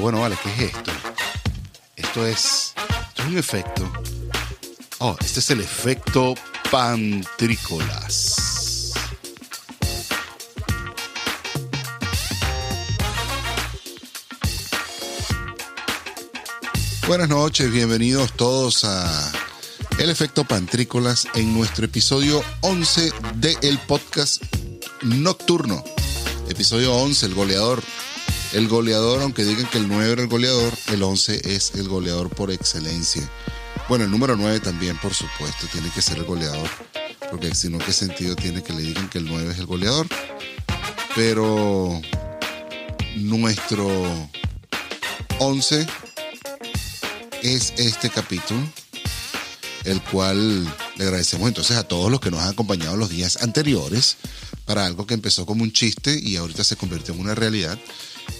Bueno, vale, ¿qué es esto? Esto es, esto es un efecto. Oh, este es el efecto pantrícolas. Buenas noches, bienvenidos todos a El Efecto Pantrícolas en nuestro episodio 11 del podcast Nocturno. Episodio 11, el goleador. El goleador, aunque digan que el 9 era el goleador, el 11 es el goleador por excelencia. Bueno, el número 9 también, por supuesto, tiene que ser el goleador. Porque si no, ¿qué sentido tiene que le digan que el 9 es el goleador? Pero nuestro 11 es este capítulo, el cual le agradecemos entonces a todos los que nos han acompañado los días anteriores para algo que empezó como un chiste y ahorita se convirtió en una realidad.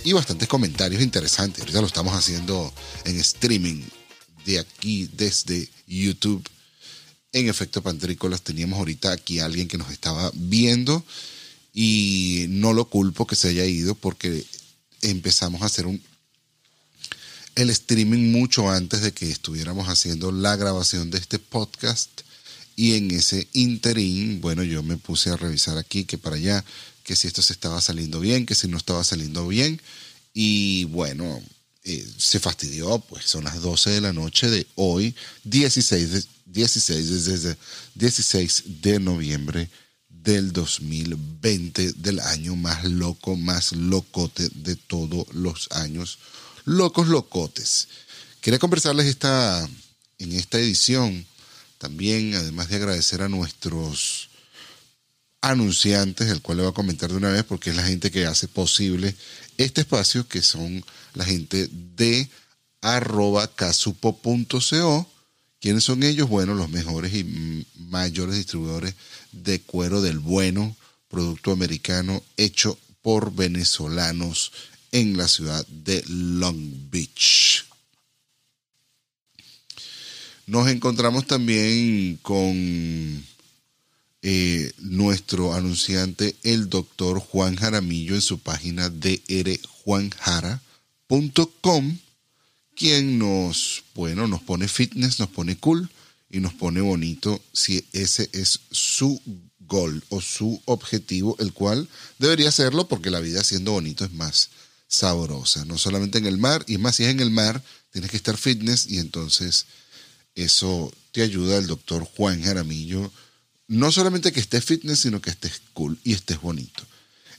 Y bastantes comentarios interesantes. Ahorita lo estamos haciendo en streaming de aquí desde YouTube. En efecto, Pantrícolas, teníamos ahorita aquí a alguien que nos estaba viendo y no lo culpo que se haya ido porque empezamos a hacer un, el streaming mucho antes de que estuviéramos haciendo la grabación de este podcast. Y en ese interín, bueno, yo me puse a revisar aquí, que para allá, que si esto se estaba saliendo bien, que si no estaba saliendo bien. Y bueno, eh, se fastidió, pues son las 12 de la noche de hoy, 16 de, 16, desde 16 de noviembre del 2020, del año más loco, más locote de todos los años locos locotes. Quería conversarles esta, en esta edición también, además de agradecer a nuestros anunciantes, el cual le voy a comentar de una vez porque es la gente que hace posible este espacio, que son la gente de arroba casupo.co. ¿Quiénes son ellos? Bueno, los mejores y mayores distribuidores de cuero del bueno, producto americano hecho por venezolanos en la ciudad de Long Beach. Nos encontramos también con eh, nuestro anunciante, el doctor Juan Jaramillo, en su página drjuanjara.com, quien nos, bueno, nos pone fitness, nos pone cool y nos pone bonito si ese es su gol o su objetivo, el cual debería serlo porque la vida siendo bonito es más sabrosa, no solamente en el mar, y más si es en el mar, tienes que estar fitness y entonces eso te ayuda el doctor Juan Jaramillo, no solamente que estés fitness, sino que estés cool y estés bonito.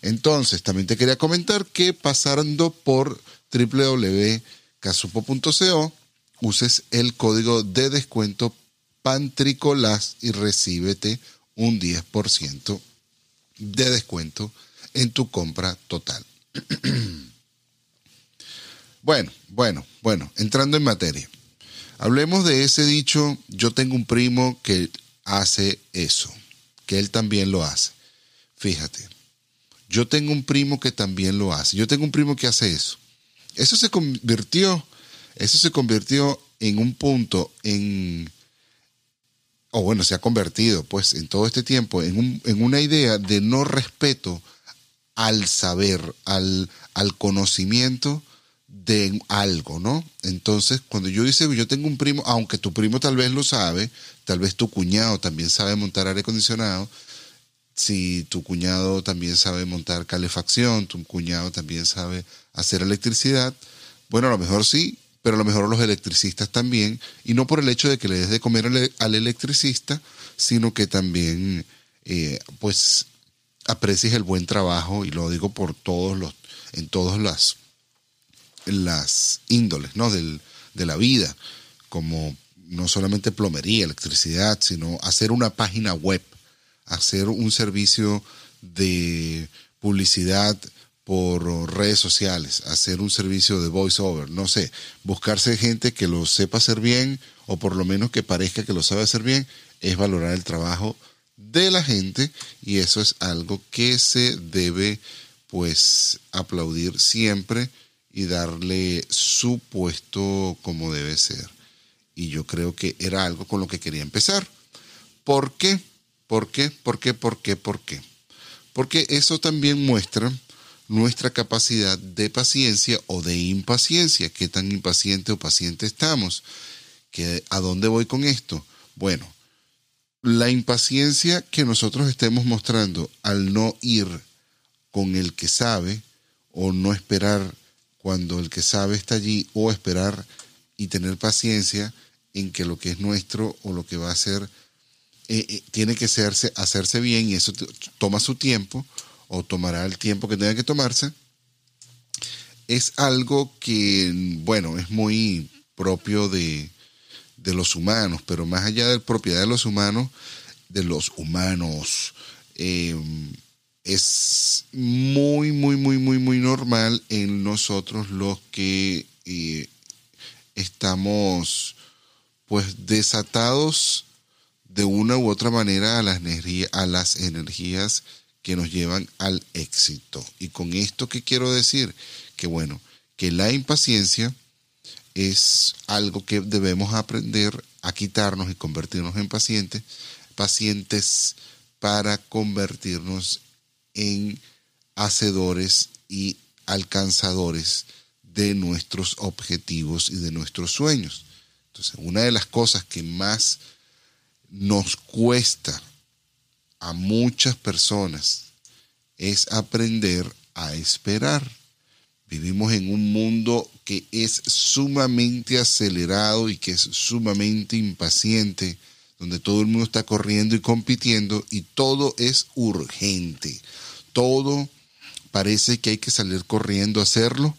Entonces, también te quería comentar que pasando por www.casupo.co, uses el código de descuento Pantricolas y recíbete un 10% de descuento en tu compra total. Bueno, bueno, bueno, entrando en materia. Hablemos de ese dicho, yo tengo un primo que hace eso, que él también lo hace. Fíjate, yo tengo un primo que también lo hace, yo tengo un primo que hace eso. Eso se convirtió, eso se convirtió en un punto, en, o bueno, se ha convertido pues en todo este tiempo en, en una idea de no respeto al saber, al, al conocimiento de algo, ¿no? Entonces, cuando yo dice, yo tengo un primo, aunque tu primo tal vez lo sabe, tal vez tu cuñado también sabe montar aire acondicionado, si tu cuñado también sabe montar calefacción, tu cuñado también sabe hacer electricidad, bueno, a lo mejor sí, pero a lo mejor los electricistas también, y no por el hecho de que le des de comer al electricista, sino que también, eh, pues, aprecies el buen trabajo, y lo digo por todos los, en todos las las índoles ¿no? Del, de la vida, como no solamente plomería, electricidad, sino hacer una página web, hacer un servicio de publicidad por redes sociales, hacer un servicio de voiceover, no sé, buscarse gente que lo sepa hacer bien o por lo menos que parezca que lo sabe hacer bien, es valorar el trabajo de la gente y eso es algo que se debe pues aplaudir siempre y darle su puesto como debe ser. Y yo creo que era algo con lo que quería empezar. ¿Por qué? ¿Por qué? ¿Por qué? ¿Por qué? ¿Por qué? Porque eso también muestra nuestra capacidad de paciencia o de impaciencia, qué tan impaciente o paciente estamos. ¿A dónde voy con esto? Bueno, la impaciencia que nosotros estemos mostrando al no ir con el que sabe o no esperar cuando el que sabe está allí o esperar y tener paciencia en que lo que es nuestro o lo que va a ser eh, eh, tiene que hacerse, hacerse bien y eso toma su tiempo o tomará el tiempo que tenga que tomarse, es algo que, bueno, es muy propio de, de los humanos, pero más allá de la propiedad de los humanos, de los humanos, em, es muy, muy, muy, muy, muy normal en nosotros los que eh, estamos pues desatados de una u otra manera a las, a las energías que nos llevan al éxito. Y con esto, ¿qué quiero decir? Que bueno, que la impaciencia es algo que debemos aprender a quitarnos y convertirnos en pacientes, pacientes para convertirnos en hacedores y alcanzadores de nuestros objetivos y de nuestros sueños. Entonces, una de las cosas que más nos cuesta a muchas personas es aprender a esperar. Vivimos en un mundo que es sumamente acelerado y que es sumamente impaciente, donde todo el mundo está corriendo y compitiendo y todo es urgente. Todo parece que hay que salir corriendo a hacerlo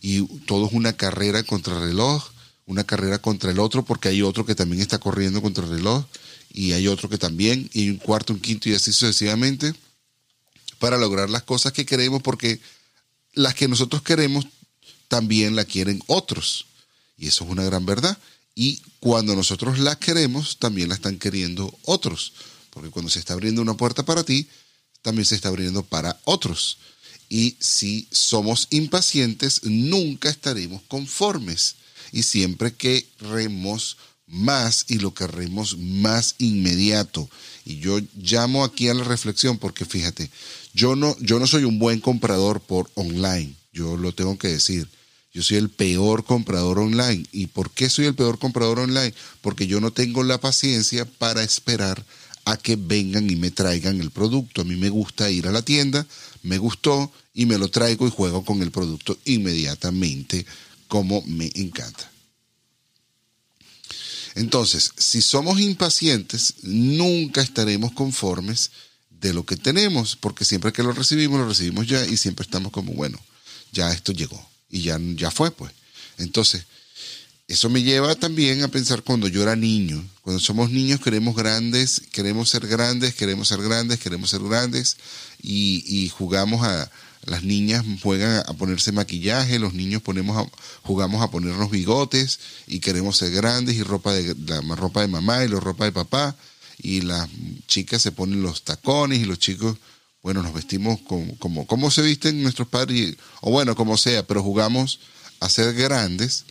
y todo es una carrera contra el reloj, una carrera contra el otro porque hay otro que también está corriendo contra el reloj y hay otro que también y un cuarto, un quinto y así sucesivamente para lograr las cosas que queremos porque las que nosotros queremos también la quieren otros. Y eso es una gran verdad. Y cuando nosotros la queremos, también la están queriendo otros. Porque cuando se está abriendo una puerta para ti, también se está abriendo para otros. Y si somos impacientes, nunca estaremos conformes. Y siempre queremos más y lo queremos más inmediato. Y yo llamo aquí a la reflexión porque fíjate, yo no, yo no soy un buen comprador por online, yo lo tengo que decir. Yo soy el peor comprador online. ¿Y por qué soy el peor comprador online? Porque yo no tengo la paciencia para esperar a que vengan y me traigan el producto. A mí me gusta ir a la tienda, me gustó y me lo traigo y juego con el producto inmediatamente como me encanta. Entonces, si somos impacientes, nunca estaremos conformes de lo que tenemos, porque siempre que lo recibimos, lo recibimos ya y siempre estamos como, bueno, ya esto llegó y ya, ya fue, pues. Entonces, eso me lleva también a pensar cuando yo era niño, cuando somos niños queremos grandes, queremos ser grandes, queremos ser grandes, queremos ser grandes y, jugamos a, las niñas juegan a ponerse maquillaje, los niños ponemos jugamos a ponernos bigotes y queremos ser grandes y ropa de, la ropa de mamá y la ropa de papá y las chicas se ponen los tacones y los chicos, bueno, nos vestimos como, como, se visten nuestros padres, o bueno, como sea, pero jugamos a ser grandes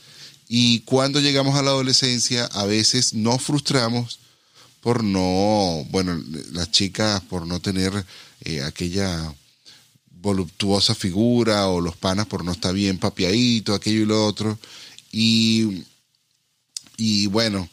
y cuando llegamos a la adolescencia a veces nos frustramos por no, bueno, las chicas por no tener eh, aquella voluptuosa figura o los panas por no estar bien papiadito, aquello y lo otro. Y, y bueno,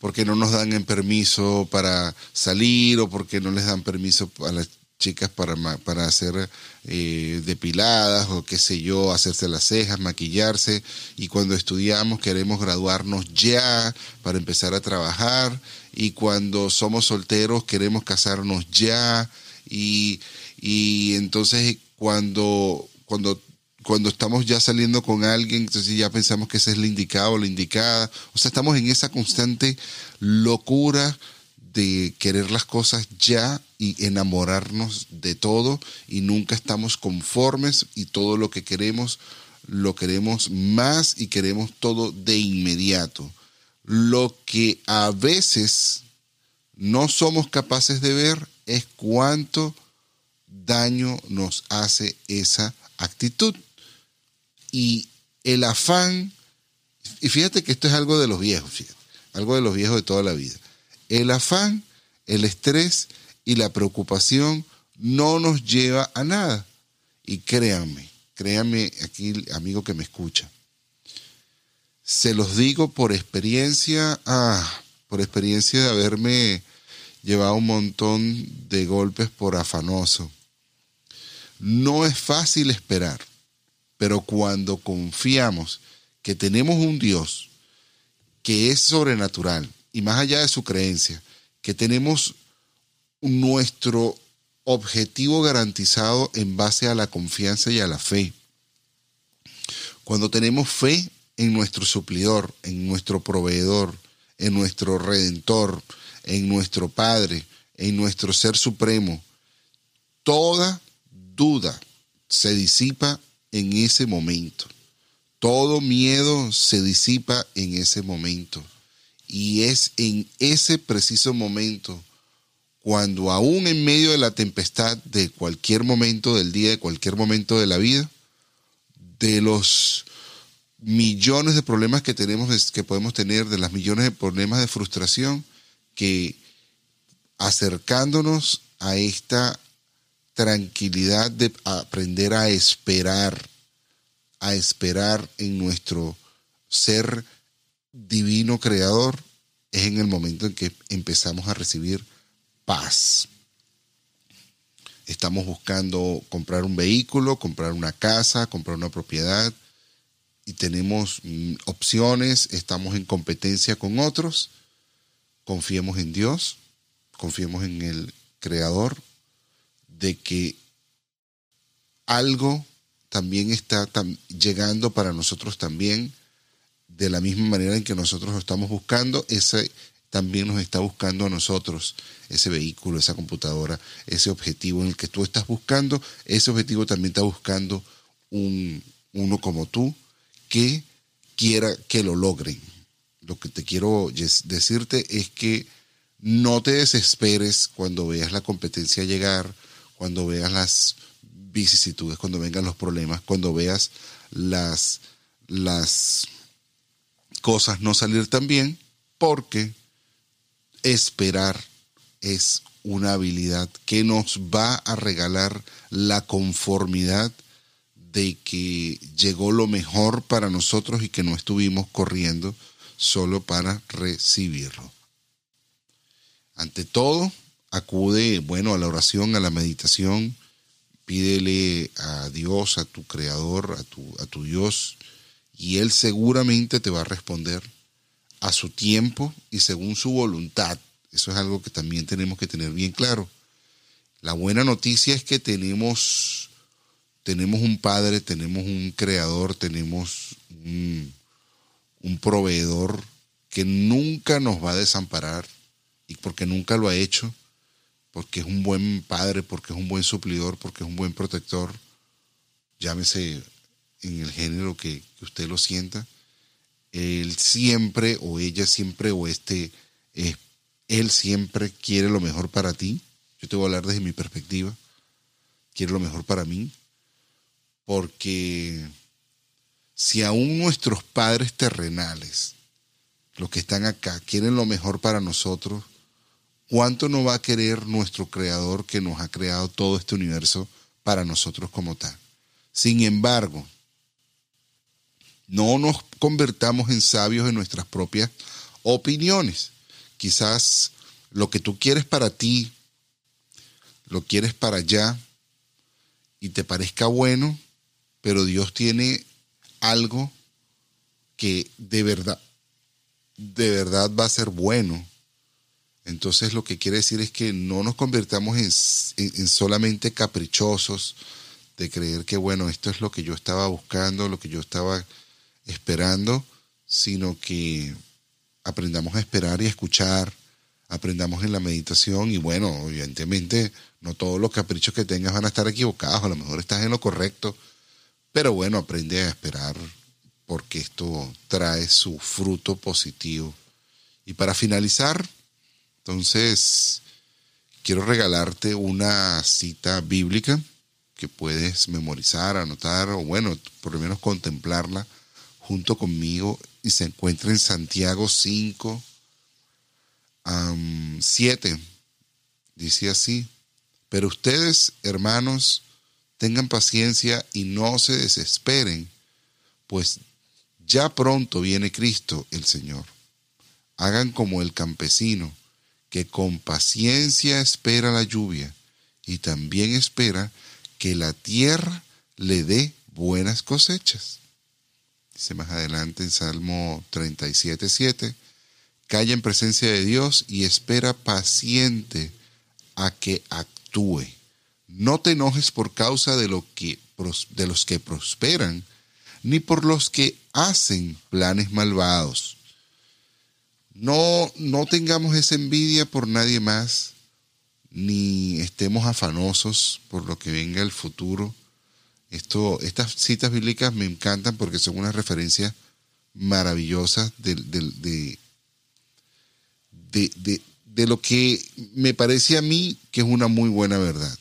porque no nos dan el permiso para salir o porque no les dan permiso a las chicas para, para hacer eh, depiladas o qué sé yo, hacerse las cejas, maquillarse. Y cuando estudiamos queremos graduarnos ya para empezar a trabajar. Y cuando somos solteros queremos casarnos ya. Y, y entonces cuando, cuando cuando estamos ya saliendo con alguien, entonces ya pensamos que esa es la indicada o la indicada. O sea, estamos en esa constante locura de querer las cosas ya y enamorarnos de todo y nunca estamos conformes y todo lo que queremos lo queremos más y queremos todo de inmediato. Lo que a veces no somos capaces de ver es cuánto daño nos hace esa actitud y el afán, y fíjate que esto es algo de los viejos, fíjate, algo de los viejos de toda la vida. El afán, el estrés y la preocupación no nos lleva a nada. Y créanme, créanme aquí, amigo que me escucha. Se los digo por experiencia, ah, por experiencia de haberme llevado un montón de golpes por afanoso. No es fácil esperar, pero cuando confiamos que tenemos un Dios que es sobrenatural y más allá de su creencia, que tenemos nuestro objetivo garantizado en base a la confianza y a la fe. Cuando tenemos fe en nuestro suplidor, en nuestro proveedor, en nuestro redentor, en nuestro Padre, en nuestro Ser Supremo, toda duda se disipa en ese momento. Todo miedo se disipa en ese momento. Y es en ese preciso momento cuando aún en medio de la tempestad de cualquier momento del día, de cualquier momento de la vida, de los millones de problemas que tenemos, que podemos tener, de las millones de problemas de frustración, que acercándonos a esta tranquilidad de aprender a esperar, a esperar en nuestro ser divino creador, es en el momento en que empezamos a recibir paz. Estamos buscando comprar un vehículo, comprar una casa, comprar una propiedad y tenemos mm, opciones, estamos en competencia con otros. Confiemos en Dios, confiemos en el Creador, de que algo también está llegando para nosotros también, de la misma manera en que nosotros lo estamos buscando, ese también nos está buscando a nosotros ese vehículo, esa computadora, ese objetivo en el que tú estás buscando, ese objetivo también está buscando un, uno como tú que quiera que lo logren. Lo que te quiero decirte es que no te desesperes cuando veas la competencia llegar, cuando veas las vicisitudes, cuando vengan los problemas, cuando veas las, las cosas no salir tan bien, porque esperar es una habilidad que nos va a regalar la conformidad de que llegó lo mejor para nosotros y que no estuvimos corriendo solo para recibirlo. Ante todo, acude, bueno, a la oración, a la meditación, pídele a Dios, a tu creador, a tu, a tu Dios, y Él seguramente te va a responder a su tiempo y según su voluntad. Eso es algo que también tenemos que tener bien claro. La buena noticia es que tenemos, tenemos un Padre, tenemos un Creador, tenemos un, un proveedor que nunca nos va a desamparar y porque nunca lo ha hecho, porque es un buen padre, porque es un buen suplidor, porque es un buen protector, llámese en el género que, usted lo sienta él siempre o ella siempre o este, eh, él siempre quiere lo mejor para ti. Yo te voy a hablar desde mi perspectiva. Quiere lo mejor para mí. Porque si aún nuestros padres terrenales, los que están acá, quieren lo mejor para nosotros, ¿cuánto no va a querer nuestro creador que nos ha creado todo este universo para nosotros como tal? Sin embargo, no nos convertamos en sabios en nuestras propias opiniones. Quizás lo que tú quieres para ti, lo quieres para allá y te parezca bueno, pero Dios tiene algo que de verdad, de verdad va a ser bueno. Entonces lo que quiere decir es que no nos convirtamos en, solamente caprichosos de creer que, bueno, esto es lo que yo estaba buscando, lo que yo estaba esperando, sino que aprendamos a esperar y a escuchar, aprendamos en la meditación y bueno, evidentemente no todos los caprichos que tengas van a estar equivocados, a lo mejor estás en lo correcto, pero bueno, aprende a esperar porque esto trae su fruto positivo. Y para finalizar, entonces, quiero regalarte una cita bíblica que puedes memorizar, anotar o bueno, por lo menos contemplarla junto conmigo y se encuentra en Santiago 5, 7. Dice así, pero ustedes, hermanos, tengan paciencia y no se desesperen, pues ya pronto viene Cristo el Señor. Hagan como el campesino, que con paciencia espera la lluvia y también espera que la tierra le dé buenas cosechas. Dice más adelante en Salmo 37, 7, calla en presencia de Dios y espera paciente a que actúe. No te enojes por causa de, lo que, de los que prosperan, ni por los que hacen planes malvados. No, no tengamos esa envidia por nadie más, ni estemos afanosos por lo que venga el futuro. Esto, estas citas bíblicas me encantan porque son una referencia maravillosa de, de, de, de, lo que me parece a mí que es una muy buena verdad.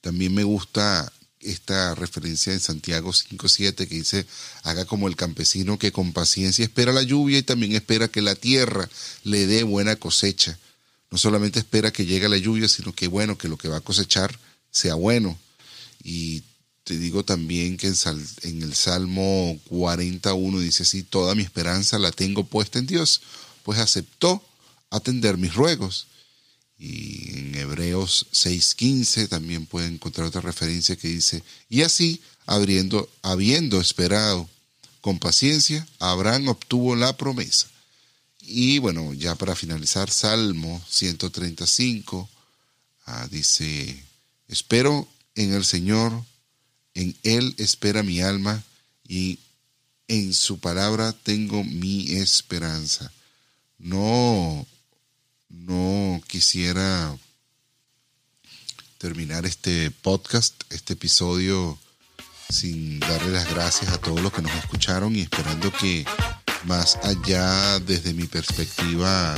También me gusta esta referencia en Santiago 5.7 que dice, haga como el campesino que con paciencia espera la lluvia y también espera que la tierra le dé buena cosecha. No solamente espera que llegue la lluvia, sino que bueno, que lo que va a cosechar sea bueno. Y te digo también que en, el Salmo 41 dice así, toda mi esperanza la tengo puesta en Dios, pues aceptó atender mis ruegos. Y en Hebreos 6:15 también pueden encontrar otra referencia que dice, y así, habiendo, habiendo esperado con paciencia, Abraham obtuvo la promesa. Y bueno, ya para finalizar, Salmo 135 ah, dice, espero en el Señor, en Él espera mi alma y en su palabra tengo mi esperanza. No no quisiera terminar este podcast, este episodio, sin darle las gracias a todos los que nos escucharon y esperando que más allá desde mi perspectiva,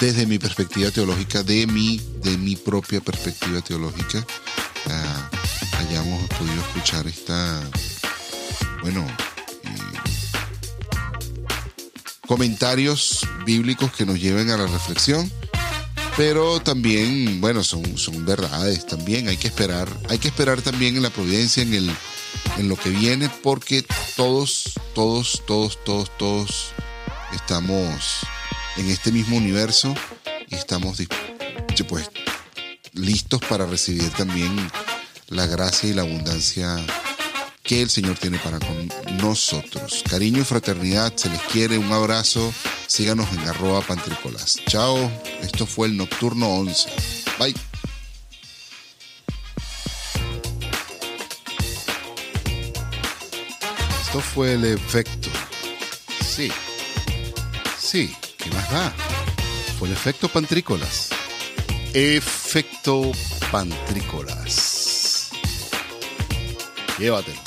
desde mi perspectiva teológica, de mi, de mi propia perspectiva teológica, hayamos podido escuchar esta, bueno, comentarios bíblicos que nos lleven a la reflexión, pero también, bueno, son, son verdades también, hay que esperar, hay que esperar también en la providencia, en, el, en lo que viene, porque todos, todos, todos, todos, todos estamos en este mismo universo y estamos pues, listos para recibir también la gracia y la abundancia que el Señor tiene para con nosotros. Cariño y fraternidad, se les quiere, un abrazo, síganos en arroba pantricolas. Chao, esto fue el Nocturno 11. Bye. Esto fue el efecto. Sí. Sí, ¿qué más da? Fue el efecto pantrícolas. Efecto pantrícolas. Llévatelo.